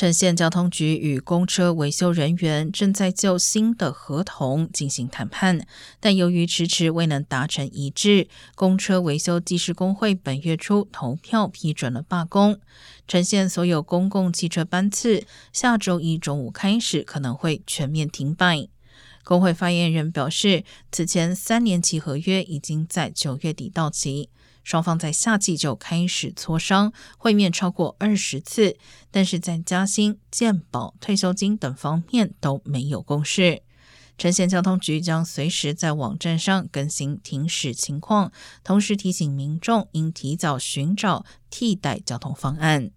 城县交通局与公车维修人员正在就新的合同进行谈判，但由于迟迟未能达成一致，公车维修技师工会本月初投票批准了罢工。城县所有公共汽车班次下周一中午开始可能会全面停摆。工会发言人表示，此前三年期合约已经在九月底到期。双方在夏季就开始磋商，会面超过二十次，但是在加薪、健保、退休金等方面都没有共识。城县交通局将随时在网站上更新停驶情况，同时提醒民众应提早寻找替代交通方案。